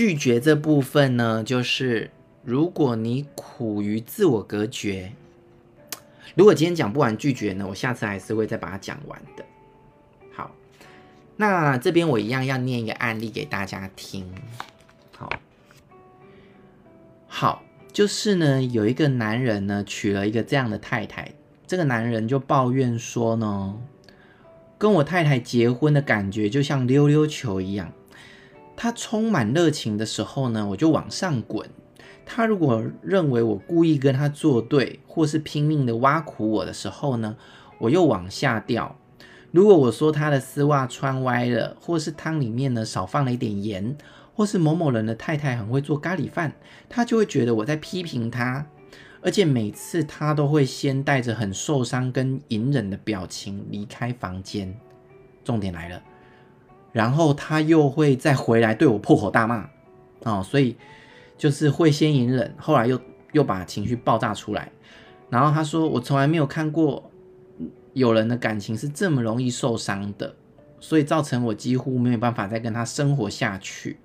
拒绝这部分呢，就是如果你苦于自我隔绝，如果今天讲不完拒绝呢，我下次还是会再把它讲完的。好，那这边我一样要念一个案例给大家听。好，好，就是呢，有一个男人呢娶了一个这样的太太，这个男人就抱怨说呢，跟我太太结婚的感觉就像溜溜球一样。他充满热情的时候呢，我就往上滚；他如果认为我故意跟他作对，或是拼命的挖苦我的时候呢，我又往下掉。如果我说他的丝袜穿歪了，或是汤里面呢少放了一点盐，或是某某人的太太很会做咖喱饭，他就会觉得我在批评他，而且每次他都会先带着很受伤跟隐忍的表情离开房间。重点来了。然后他又会再回来对我破口大骂，哦，所以就是会先隐忍，后来又又把情绪爆炸出来。然后他说：“我从来没有看过有人的感情是这么容易受伤的，所以造成我几乎没有办法再跟他生活下去。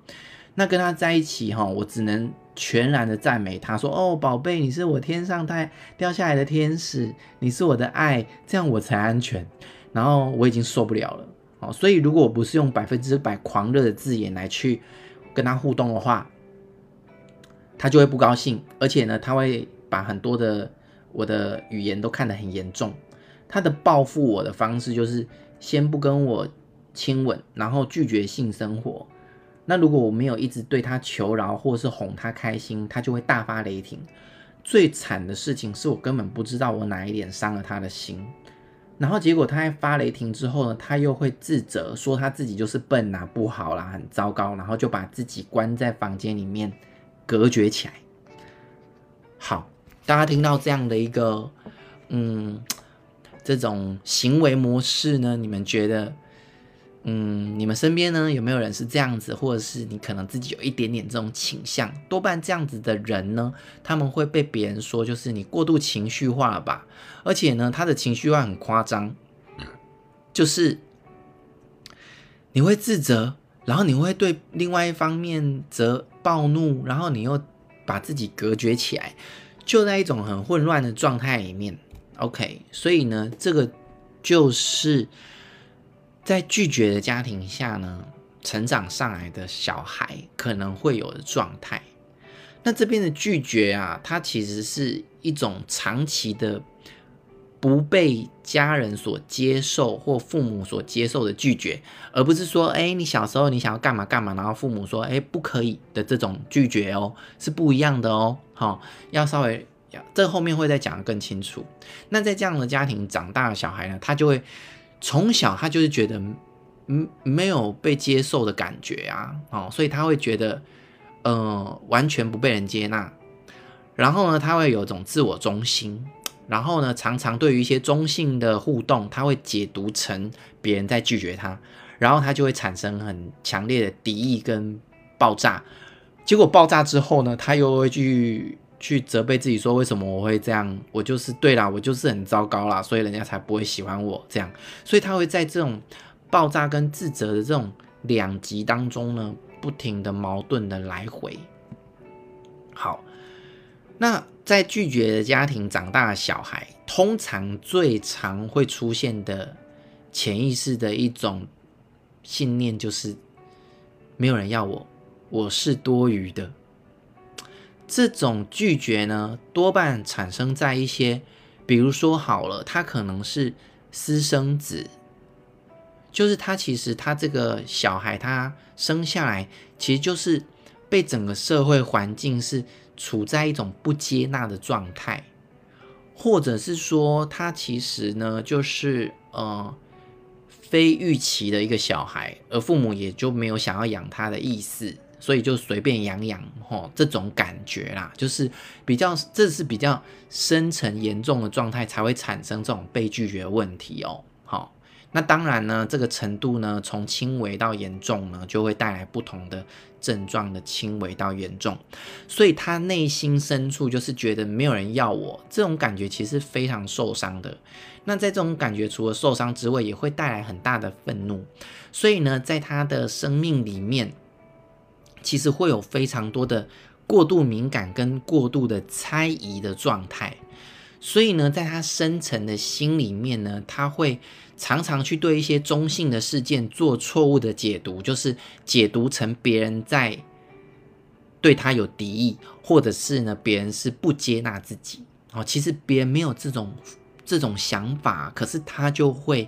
那跟他在一起，哈，我只能全然的赞美他说：‘哦，宝贝，你是我天上带掉下来的天使，你是我的爱，这样我才安全。’然后我已经受不了了。”所以，如果我不是用百分之百狂热的字眼来去跟他互动的话，他就会不高兴，而且呢，他会把很多的我的语言都看得很严重。他的报复我的方式就是先不跟我亲吻，然后拒绝性生活。那如果我没有一直对他求饶或是哄他开心，他就会大发雷霆。最惨的事情是我根本不知道我哪一点伤了他的心。然后结果他在发雷霆之后呢，他又会自责，说他自己就是笨、啊，不好啦，很糟糕，然后就把自己关在房间里面，隔绝起来。好，大家听到这样的一个，嗯，这种行为模式呢，你们觉得？嗯，你们身边呢，有没有人是这样子，或者是你可能自己有一点点这种倾向？多半这样子的人呢，他们会被别人说就是你过度情绪化了吧？而且呢，他的情绪化很夸张，就是你会自责，然后你会对另外一方面则暴怒，然后你又把自己隔绝起来，就在一种很混乱的状态里面。OK，所以呢，这个就是。在拒绝的家庭下呢，成长上来的小孩可能会有的状态。那这边的拒绝啊，它其实是一种长期的不被家人所接受或父母所接受的拒绝，而不是说，哎，你小时候你想要干嘛干嘛，然后父母说，哎，不可以的这种拒绝哦，是不一样的哦。好，要稍微要这后面会再讲得更清楚。那在这样的家庭长大的小孩呢，他就会。从小他就是觉得，嗯，没有被接受的感觉啊，哦，所以他会觉得，呃，完全不被人接纳。然后呢，他会有一种自我中心，然后呢，常常对于一些中性的互动，他会解读成别人在拒绝他，然后他就会产生很强烈的敌意跟爆炸。结果爆炸之后呢，他又会去。去责备自己说，为什么我会这样？我就是对啦，我就是很糟糕啦，所以人家才不会喜欢我这样。所以他会在这种爆炸跟自责的这种两极当中呢，不停的矛盾的来回。好，那在拒绝的家庭长大的小孩，通常最常会出现的潜意识的一种信念就是，没有人要我，我是多余的。这种拒绝呢，多半产生在一些，比如说好了，他可能是私生子，就是他其实他这个小孩他生下来，其实就是被整个社会环境是处在一种不接纳的状态，或者是说他其实呢就是呃非预期的一个小孩，而父母也就没有想要养他的意思。所以就随便养养吼，这种感觉啦，就是比较，这是比较深层严重的状态才会产生这种被拒绝问题哦。好，那当然呢，这个程度呢，从轻微到严重呢，就会带来不同的症状的轻微到严重。所以他内心深处就是觉得没有人要我，这种感觉其实非常受伤的。那在这种感觉除了受伤之外，也会带来很大的愤怒。所以呢，在他的生命里面。其实会有非常多的过度敏感跟过度的猜疑的状态。所以呢，在他深层的心里面呢，他会常常去对一些中性的事件做错误的解读，就是解读成别人在对他有敌意，或者是呢，别人是不接纳自己。哦，其实别人没有这种这种想法，可是他就会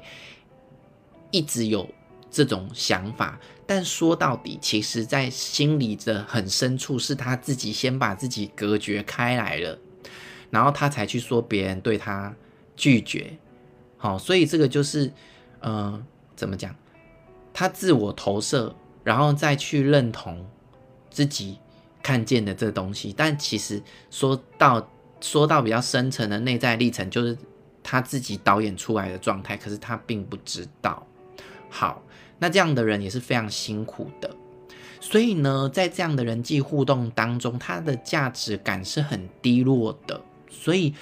一直有这种想法。但说到底，其实在心里的很深处，是他自己先把自己隔绝开来了。然后他才去说别人对他拒绝，好，所以这个就是，呃，怎么讲？他自我投射，然后再去认同自己看见的这东西。但其实说到说到比较深层的内在历程，就是他自己导演出来的状态，可是他并不知道。好，那这样的人也是非常辛苦的。所以呢，在这样的人际互动当中，他的价值感是很低落的。所以，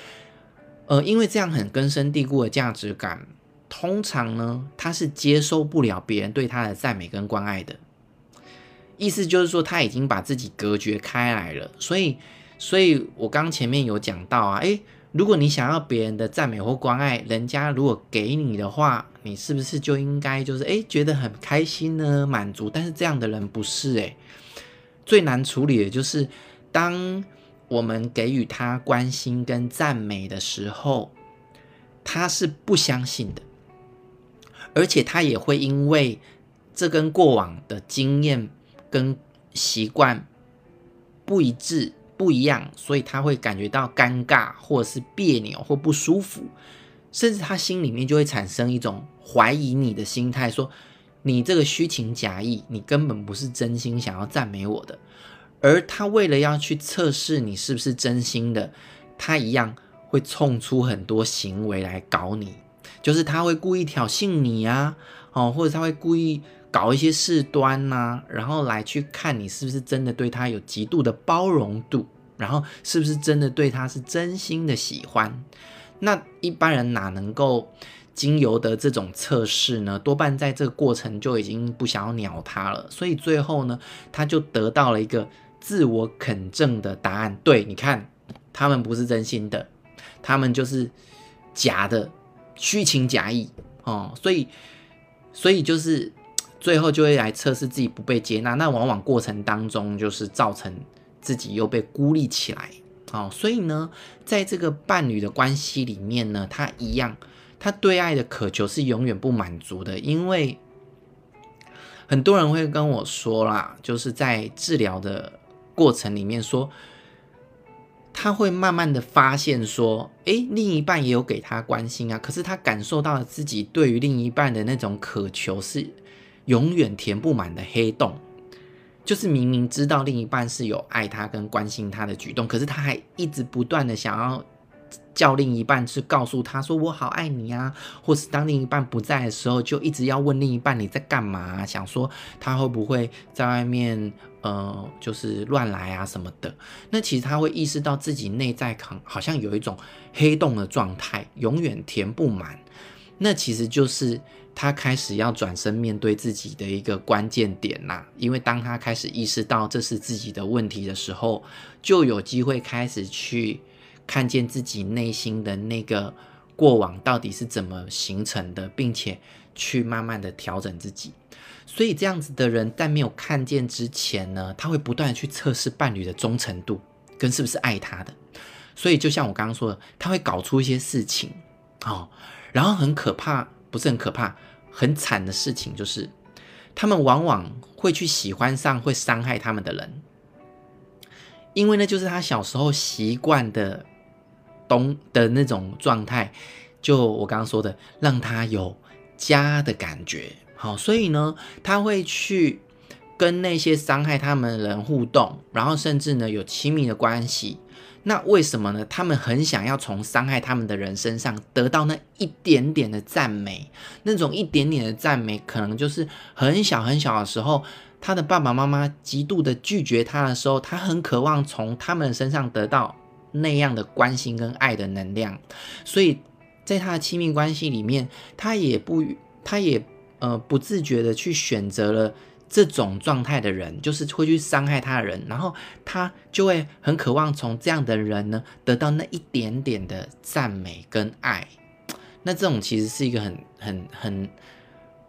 呃，因为这样很根深蒂固的价值感，通常呢，他是接受不了别人对他的赞美跟关爱的。意思就是说，他已经把自己隔绝开来了。所以，所以我刚前面有讲到啊，诶，如果你想要别人的赞美或关爱，人家如果给你的话，你是不是就应该就是诶，觉得很开心呢，满足？但是这样的人不是诶，最难处理的就是当。我们给予他关心跟赞美的时候，他是不相信的，而且他也会因为这跟过往的经验跟习惯不一致、不一样，所以他会感觉到尴尬，或者是别扭或不舒服，甚至他心里面就会产生一种怀疑你的心态，说你这个虚情假意，你根本不是真心想要赞美我的。而他为了要去测试你是不是真心的，他一样会冲出很多行为来搞你，就是他会故意挑衅你啊，哦，或者他会故意搞一些事端呐，然后来去看你是不是真的对他有极度的包容度，然后是不是真的对他是真心的喜欢。那一般人哪能够经由的这种测试呢？多半在这个过程就已经不想要鸟他了，所以最后呢，他就得到了一个。自我肯证的答案，对，你看，他们不是真心的，他们就是假的，虚情假意哦，所以，所以就是最后就会来测试自己不被接纳，那往往过程当中就是造成自己又被孤立起来，哦，所以呢，在这个伴侣的关系里面呢，他一样，他对爱的渴求是永远不满足的，因为很多人会跟我说啦，就是在治疗的。过程里面说，他会慢慢的发现说，诶，另一半也有给他关心啊，可是他感受到了自己对于另一半的那种渴求是永远填不满的黑洞，就是明明知道另一半是有爱他跟关心他的举动，可是他还一直不断的想要。叫另一半去告诉他说，我好爱你啊，或是当另一半不在的时候，就一直要问另一半你在干嘛，想说他会不会在外面呃就是乱来啊什么的。那其实他会意识到自己内在好像有一种黑洞的状态，永远填不满。那其实就是他开始要转身面对自己的一个关键点呐。因为当他开始意识到这是自己的问题的时候，就有机会开始去。看见自己内心的那个过往到底是怎么形成的，并且去慢慢的调整自己。所以这样子的人在没有看见之前呢，他会不断的去测试伴侣的忠诚度跟是不是爱他的。所以就像我刚刚说的，他会搞出一些事情哦，然后很可怕，不是很可怕，很惨的事情就是，他们往往会去喜欢上会伤害他们的人，因为呢，就是他小时候习惯的。东的那种状态，就我刚刚说的，让他有家的感觉。好，所以呢，他会去跟那些伤害他们的人互动，然后甚至呢有亲密的关系。那为什么呢？他们很想要从伤害他们的人身上得到那一点点的赞美，那种一点点的赞美，可能就是很小很小的时候，他的爸爸妈妈极度的拒绝他的时候，他很渴望从他们身上得到。那样的关心跟爱的能量，所以在他的亲密关系里面，他也不，他也呃不自觉的去选择了这种状态的人，就是会去伤害他的人，然后他就会很渴望从这样的人呢得到那一点点的赞美跟爱。那这种其实是一个很很很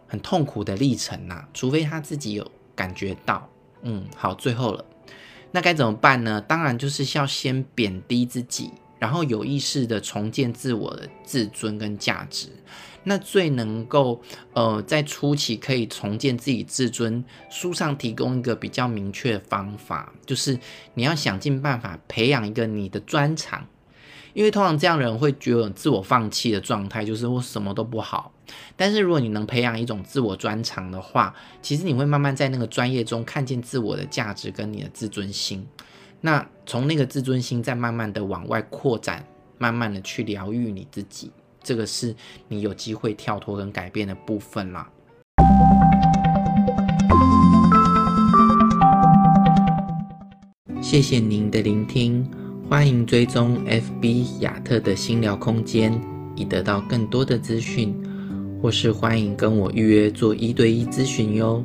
很痛苦的历程呐，除非他自己有感觉到。嗯，好，最后了，那该怎么办呢？当然就是要先贬低自己，然后有意识的重建自我的自尊跟价值。那最能够呃在初期可以重建自己自尊，书上提供一个比较明确的方法，就是你要想尽办法培养一个你的专长，因为通常这样人会觉得自我放弃的状态，就是我什么都不好。但是如果你能培养一种自我专长的话，其实你会慢慢在那个专业中看见自我的价值跟你的自尊心，那从那个自尊心再慢慢的往外扩展，慢慢的去疗愈你自己。这个是你有机会跳脱跟改变的部分啦。谢谢您的聆听，欢迎追踪 FB 亚特的心疗空间，以得到更多的资讯，或是欢迎跟我预约做一对一咨询哟。